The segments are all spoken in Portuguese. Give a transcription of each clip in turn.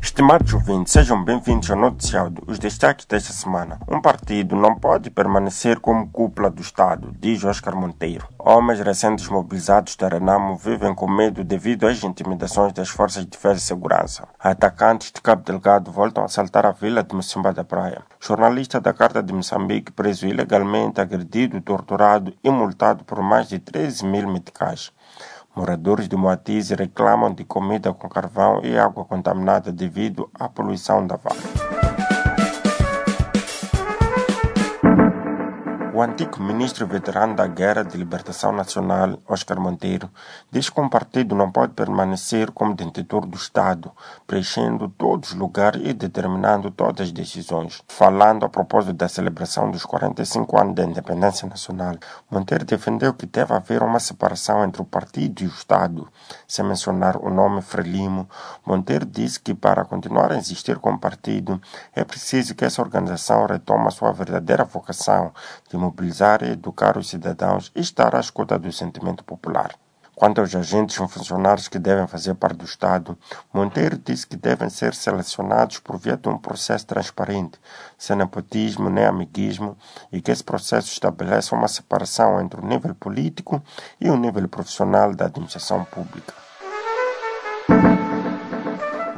Estimados ouvintes, sejam bem-vindos ao noticiário. Os destaques desta semana. Um partido não pode permanecer como cúpula do Estado, diz Oscar Monteiro. Homens recentes mobilizados da Renamo vivem com medo devido às intimidações das forças de defesa e segurança. Atacantes de Cabo Delgado voltam a assaltar a vila de Mocimba da Praia. Jornalista da Carta de Moçambique preso ilegalmente, agredido, torturado e multado por mais de 13 mil meticais. Moradores de Moatize reclamam de comida com carvão e água contaminada devido à poluição da vale. O antigo ministro veterano da Guerra de Libertação Nacional, Oscar Monteiro, diz que um partido não pode permanecer como detentor do Estado, preenchendo todos os lugares e determinando todas as decisões. Falando a propósito da celebração dos 45 anos da independência nacional, Monteiro defendeu que deve haver uma separação entre o partido e o Estado. Sem mencionar o nome Frelimo, Monteiro disse que para continuar a existir como partido é preciso que essa organização retome a sua verdadeira vocação de mobilizar e educar os cidadãos e estar à escuta do sentimento popular. Quanto aos agentes e funcionários que devem fazer parte do Estado, Monteiro disse que devem ser selecionados por via de um processo transparente, sem nepotismo nem amiguismo, e que esse processo estabeleça uma separação entre o nível político e o nível profissional da administração pública.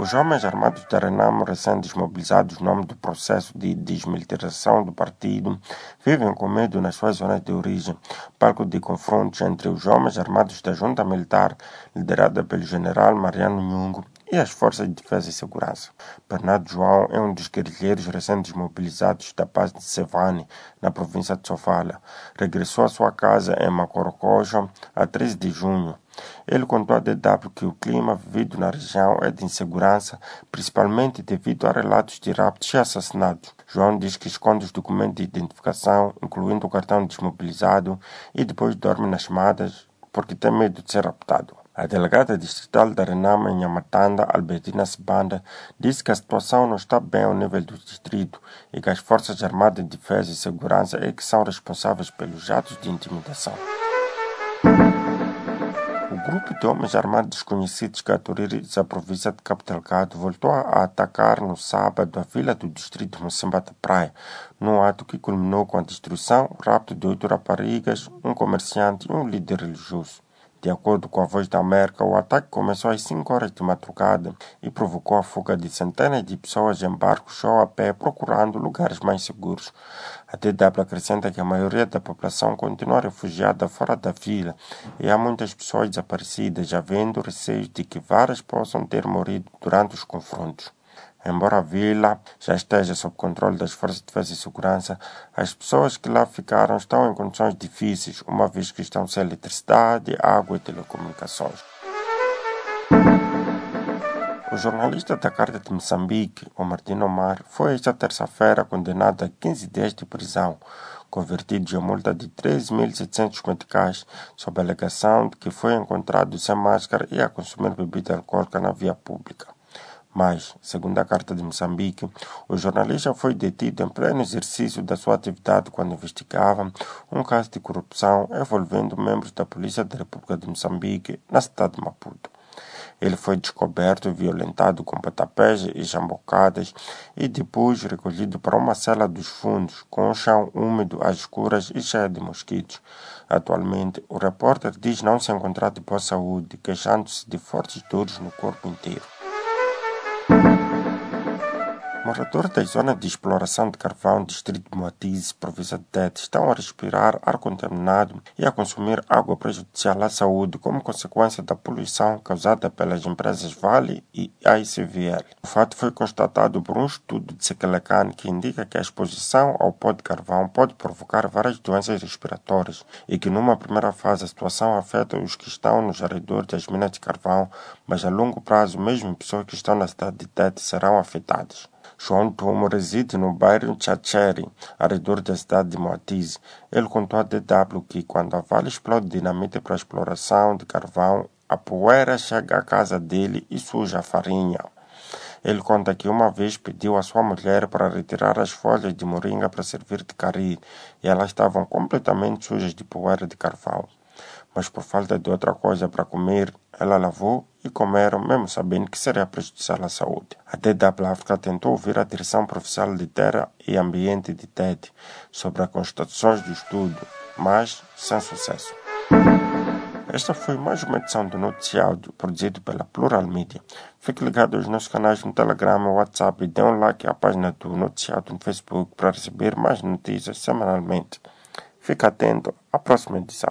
Os homens armados da Renamo, recém-desmobilizados no nome do processo de desmilitarização do partido, vivem com medo nas suas zonas de origem, palco de confrontos entre os homens armados da junta militar, liderada pelo general Mariano Nhungo, e as forças de defesa e segurança. Bernardo João é um dos guerrilheiros recém-desmobilizados da paz de Sevane, na província de Sofala. Regressou à sua casa em Macorocojo a 13 de junho. Ele contou à DW que o clima vivido na região é de insegurança, principalmente devido a relatos de raptos e assassinatos. João diz que esconde os documentos de identificação, incluindo o cartão desmobilizado, e depois dorme nas chamadas porque tem medo de ser raptado. A delegada distrital da Renama em Yamatanda, Albertina Sibanda, disse que a situação não está bem ao nível do distrito e que as Forças Armadas de Defesa e Segurança é que são responsáveis pelos atos de intimidação. Grupo de homens armados desconhecidos que a província de Cabo Delgado voltou a atacar no sábado a vila do distrito de Mocimba da Praia, num ato que culminou com a destruição, rapto de oito raparigas, um comerciante e um líder religioso. De acordo com a Voz da América, o ataque começou às 5 horas de madrugada e provocou a fuga de centenas de pessoas em barcos ou a pé procurando lugares mais seguros. A DW acrescenta que a maioria da população continua refugiada fora da vila e há muitas pessoas desaparecidas, havendo receios de que várias possam ter morrido durante os confrontos. Embora a vila já esteja sob controle das forças de defesa e segurança, as pessoas que lá ficaram estão em condições difíceis, uma vez que estão sem eletricidade, água e telecomunicações. O jornalista da Carta de Moçambique, o Martino Omar, foi esta terça-feira condenado a 15 dias de prisão, convertido em multa de 13.700 meticais, sob a alegação de que foi encontrado sem máscara e a consumir bebida alcoólica na via pública. Mas, segundo a Carta de Moçambique, o jornalista foi detido em pleno exercício da sua atividade quando investigava um caso de corrupção envolvendo membros da Polícia da República de Moçambique na cidade de Maputo. Ele foi descoberto violentado com pontapés e jambocadas e depois recolhido para uma cela dos fundos com o chão úmido, às escuras e cheio de mosquitos. Atualmente, o repórter diz não se encontrar de boa saúde, queixando-se de fortes dores no corpo inteiro. Moradores das zonas de exploração de carvão, distrito de Moatize, província de Tete, estão a respirar ar contaminado e a consumir água prejudicial à saúde como consequência da poluição causada pelas empresas Vale e ICVL. O fato foi constatado por um estudo de Sekelecan que indica que a exposição ao pó de carvão pode provocar várias doenças respiratórias e que numa primeira fase a situação afeta os que estão nos arredores das minas de carvão, mas a longo prazo mesmo pessoas que estão na cidade de Tete serão afetadas. João Tomo reside no bairro Chacheri, ao redor da cidade de Moatize. Ele contou à DW que quando a Vale explode dinamite para a exploração de carvão, a poeira chega à casa dele e suja a farinha. Ele conta que uma vez pediu à sua mulher para retirar as folhas de moringa para servir de cari e elas estavam completamente sujas de poeira de carvão. Mas por falta de outra coisa para comer, ela lavou e comeram, mesmo sabendo que seria prejudicial à saúde. A DW África tentou ouvir a Direção Profissional de Terra e Ambiente de TED sobre as constatações do estudo, mas sem sucesso. Esta foi mais uma edição do Noticiáudio produzido pela Plural Media. Fique ligado aos nossos canais no Telegram e WhatsApp e dê um like à página do Noticiáudio no Facebook para receber mais notícias semanalmente. Fique atento à próxima edição.